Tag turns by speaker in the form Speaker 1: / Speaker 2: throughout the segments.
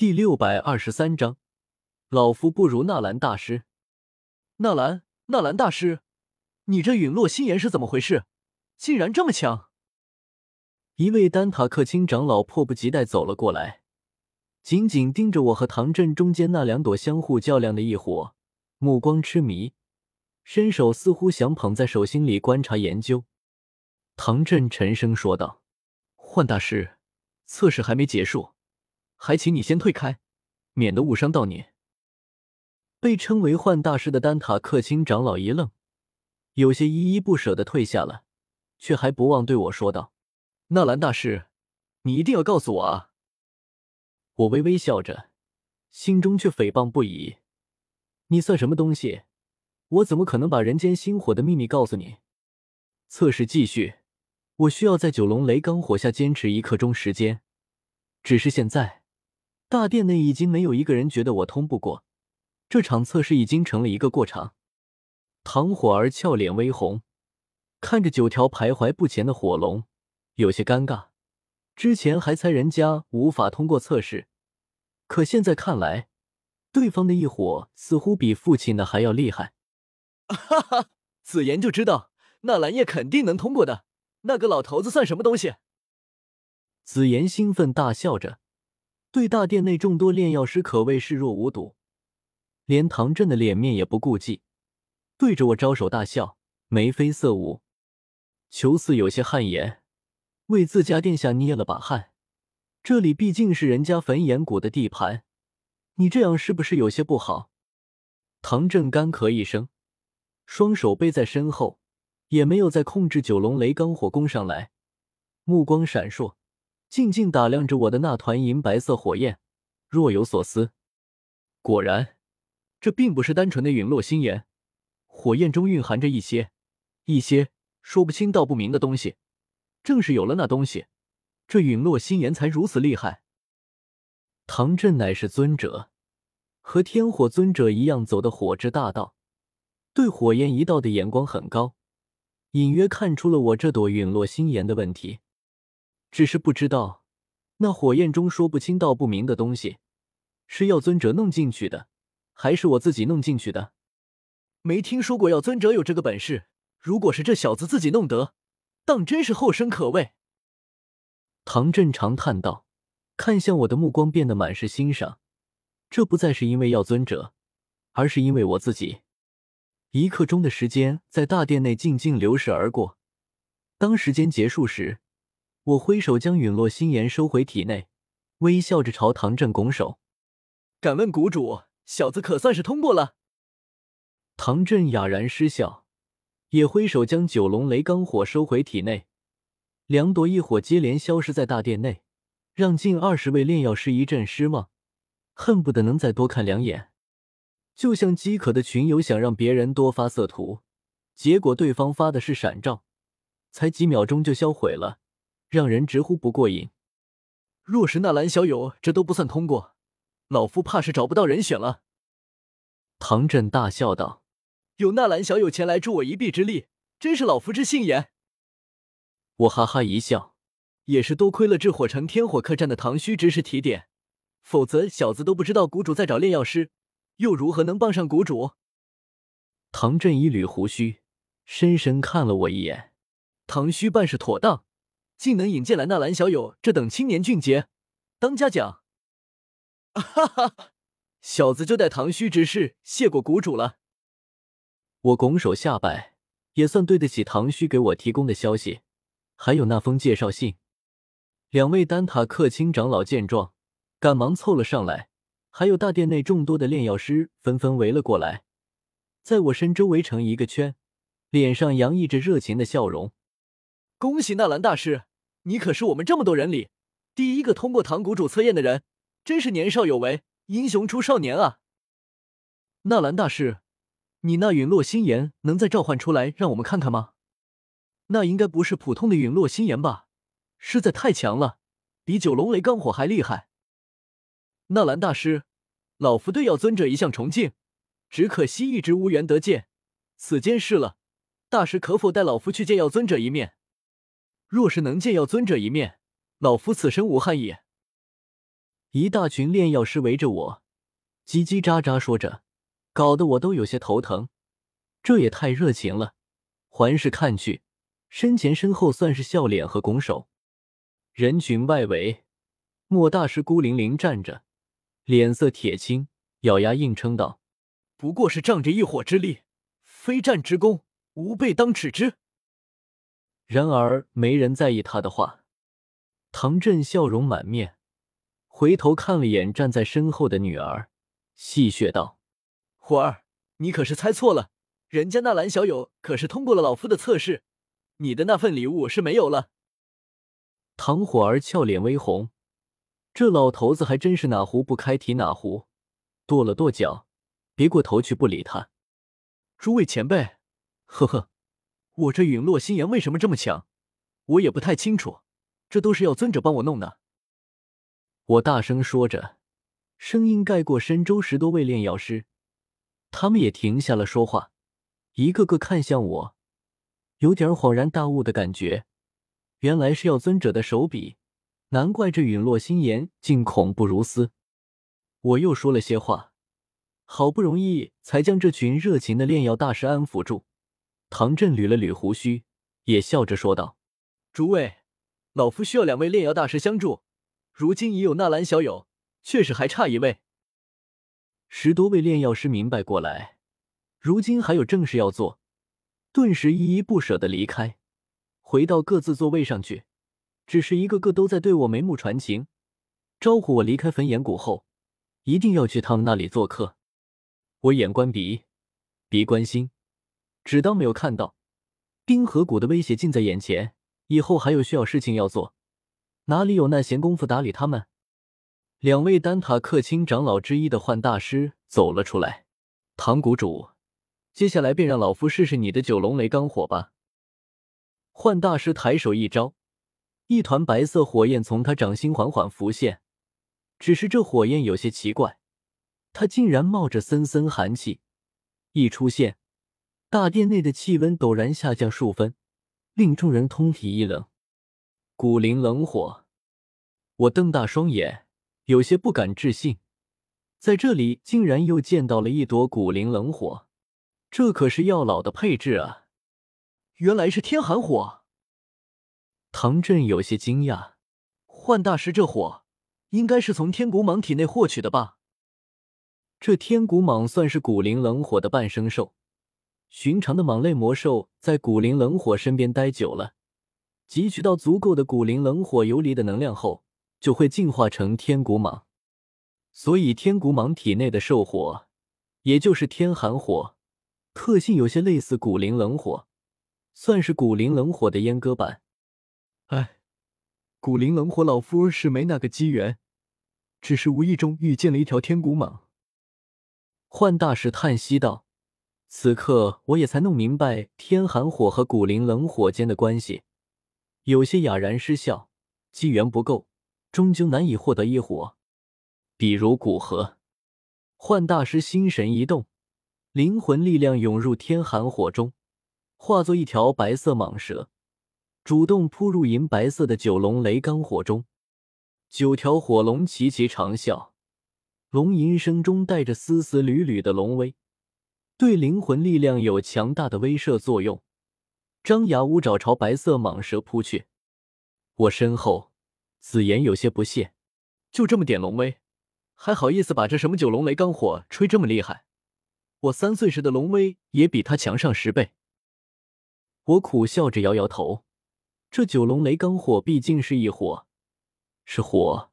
Speaker 1: 第六百二十三章，老夫不如纳兰大师。
Speaker 2: 纳兰，纳兰大师，你这陨落心炎是怎么回事？竟然这么强！
Speaker 1: 一位丹塔克钦长老迫不及待走了过来，紧紧盯着我和唐振中间那两朵相互较量的异火，目光痴迷，伸手似乎想捧在手心里观察研究。唐振沉声说道：“
Speaker 2: 幻大师，测试还没结束。”还请你先退开，免得误伤到你。
Speaker 1: 被称为幻大师的丹塔克钦长老一愣，有些依依不舍的退下了，却还不忘对我说道：“
Speaker 2: 纳兰大师，你一定要告诉我啊！”
Speaker 1: 我微微笑着，心中却诽谤不已：“你算什么东西？我怎么可能把人间星火的秘密告诉你？”测试继续，我需要在九龙雷罡火下坚持一刻钟时间，只是现在。大殿内已经没有一个人觉得我通不过，这场测试已经成了一个过场。唐火儿俏脸微红，看着九条徘徊不前的火龙，有些尴尬。之前还猜人家无法通过测试，可现在看来，对方的异火似乎比父亲的还要厉害。
Speaker 2: 哈哈，子言就知道那蓝叶肯定能通过的，那个老头子算什么东西？
Speaker 1: 子言兴奋大笑着。对大殿内众多炼药师可谓视若无睹，连唐振的脸面也不顾忌，对着我招手大笑，眉飞色舞。裘四有些汗颜，为自家殿下捏了把汗。这里毕竟是人家焚炎谷的地盘，你这样是不是有些不好？唐振干咳一声，双手背在身后，也没有再控制九龙雷罡火攻上来，目光闪烁。静静打量着我的那团银白色火焰，若有所思。
Speaker 2: 果然，这并不是单纯的陨落心炎，火焰中蕴含着一些、一些说不清道不明的东西。正是有了那东西，这陨落心炎才如此厉害。
Speaker 1: 唐振乃是尊者，和天火尊者一样走的火之大道，对火焰一道的眼光很高，隐约看出了我这朵陨落心炎的问题。只是不知道，那火焰中说不清道不明的东西，是药尊者弄进去的，还是我自己弄进去的？
Speaker 2: 没听说过药尊者有这个本事。如果是这小子自己弄得，当真是后生可畏。
Speaker 1: 唐振长叹道，看向我的目光变得满是欣赏。这不再是因为药尊者，而是因为我自己。一刻钟的时间在大殿内静静流逝而过，当时间结束时。我挥手将陨落心炎收回体内，微笑着朝唐振拱手：“
Speaker 2: 敢问谷主，小子可算是通过了？”
Speaker 1: 唐振哑然失笑，也挥手将九龙雷罡火收回体内，两朵异火接连消失在大殿内，让近二十位炼药师一阵失望，恨不得能再多看两眼，就像饥渴的群友想让别人多发色图，结果对方发的是闪照，才几秒钟就销毁了。让人直呼不过瘾。
Speaker 2: 若是纳兰小友这都不算通过，老夫怕是找不到人选了。
Speaker 1: 唐振大笑道：“
Speaker 2: 有纳兰小友前来助我一臂之力，真是老夫之幸也。”
Speaker 1: 我哈哈一笑，
Speaker 2: 也是多亏了至火城天火客栈的唐虚之识提点，否则小子都不知道谷主在找炼药师，又如何能帮上谷主？
Speaker 1: 唐振一捋胡须，深深看了我一眼。
Speaker 2: 唐虚办事妥当。竟能引荐来纳兰小友这等青年俊杰当家奖，哈哈，小子就代唐虚之事谢过谷主了。
Speaker 1: 我拱手下拜，也算对得起唐虚给我提供的消息，还有那封介绍信。两位丹塔克卿长老见状，赶忙凑了上来，还有大殿内众多的炼药师纷纷围了过来，在我身周围成一个圈，脸上洋溢着热情的笑容。
Speaker 2: 恭喜纳兰大师！你可是我们这么多人里第一个通过唐谷主测验的人，真是年少有为，英雄出少年啊！纳兰大师，你那陨落心炎能再召唤出来让我们看看吗？那应该不是普通的陨落心炎吧？实在太强了，比九龙雷罡火还厉害。纳兰大师，老夫对药尊者一向崇敬，只可惜一直无缘得见，此间事了，大师可否带老夫去见药尊者一面？若是能见药尊者一面，老夫此生无憾也。
Speaker 1: 一大群炼药师围着我，叽叽喳喳说着，搞得我都有些头疼。这也太热情了！环视看去，身前身后算是笑脸和拱手。人群外围，莫大师孤零零站着，脸色铁青，咬牙硬撑道：“
Speaker 2: 不过是仗着一火之力，非战之功，吾辈当耻之。”
Speaker 1: 然而没人在意他的话。唐振笑容满面，回头看了眼站在身后的女儿，戏谑道：“
Speaker 2: 火儿，你可是猜错了。”人家纳兰小友可是通过了老夫的测试，你的那份礼物是没有了。
Speaker 1: 唐火儿俏脸微红，这老头子还真是哪壶不开提哪壶，跺了跺脚，别过头去不理他。
Speaker 2: 诸位前辈，呵呵，我这陨落心炎为什么这么强，我也不太清楚，这都是药尊者帮我弄的。
Speaker 1: 我大声说着，声音盖过深州十多位炼药师，他们也停下了说话。一个个看向我，有点恍然大悟的感觉。原来是要尊者的手笔，难怪这陨落心炎竟恐怖如斯。我又说了些话，好不容易才将这群热情的炼药大师安抚住。唐振捋了捋胡须，也笑着说道：“
Speaker 2: 诸位，老夫需要两位炼药大师相助，如今已有纳兰小友，确实还差一位。”
Speaker 1: 十多位炼药师明白过来。如今还有正事要做，顿时依依不舍的离开，回到各自座位上去。只是一个个都在对我眉目传情，招呼我离开焚炎谷后，一定要去他们那里做客。我眼观鼻，鼻观心，只当没有看到。冰河谷的威胁近在眼前，以后还有需要事情要做，哪里有那闲工夫打理他们？两位丹塔克钦长老之一的幻大师走了出来，唐谷主。接下来便让老夫试试你的九龙雷罡火吧。幻大师抬手一招，一团白色火焰从他掌心缓缓浮现。只是这火焰有些奇怪，它竟然冒着森森寒气。一出现，大殿内的气温陡然下降数分，令众人通体一冷。古灵冷火，我瞪大双眼，有些不敢置信，在这里竟然又见到了一朵古灵冷火。这可是药老的配置啊！
Speaker 2: 原来是天寒火。
Speaker 1: 唐振有些惊讶，
Speaker 2: 幻大师这火应该是从天古蟒体内获取的吧？
Speaker 1: 这天古蟒算是古灵冷火的半生兽，寻常的蟒类魔兽在古灵冷火身边待久了，汲取到足够的古灵冷火游离的能量后，就会进化成天古蟒。所以天古蟒体内的兽火，也就是天寒火。特性有些类似古灵冷火，算是古灵冷火的阉割版。
Speaker 2: 哎，古灵冷火，老夫是没那个机缘，只是无意中遇见了一条天古蟒。
Speaker 1: 幻大师叹息道：“此刻我也才弄明白天寒火和古灵冷火间的关系，有些哑然失笑。机缘不够，终究难以获得一火。比如古河。”幻大师心神一动。灵魂力量涌入天寒火中，化作一条白色蟒蛇，主动扑入银白色的九龙雷罡火中。九条火龙齐齐长啸，龙吟声中带着丝丝缕缕的龙威，对灵魂力量有强大的威慑作用。张牙舞爪朝白色蟒蛇扑去。我身后，紫妍有些不屑：“
Speaker 2: 就这么点龙威，还好意思把这什么九龙雷罡火吹这么厉害？”我三岁时的龙威也比他强上十倍。
Speaker 1: 我苦笑着摇摇头，这九龙雷罡火毕竟是一火，是火，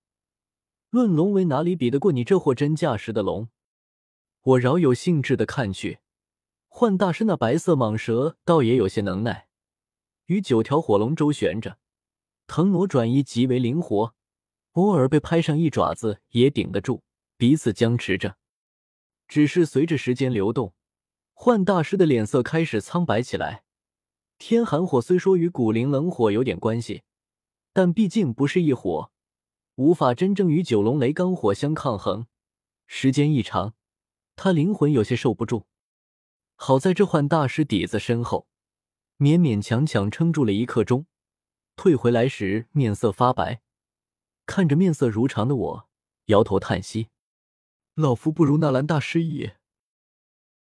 Speaker 1: 论龙威哪里比得过你这货真价实的龙？我饶有兴致的看去，幻大师那白色蟒蛇倒也有些能耐，与九条火龙周旋着，腾挪转移极为灵活，偶尔被拍上一爪子也顶得住，彼此僵持着。只是随着时间流动，幻大师的脸色开始苍白起来。天寒火虽说与古灵冷火有点关系，但毕竟不是一火，无法真正与九龙雷罡火相抗衡。时间一长，他灵魂有些受不住。好在这幻大师底子深厚，勉勉强强撑住了一刻钟，退回来时面色发白，看着面色如常的我，摇头叹息：“
Speaker 2: 老夫不如纳兰大师矣。”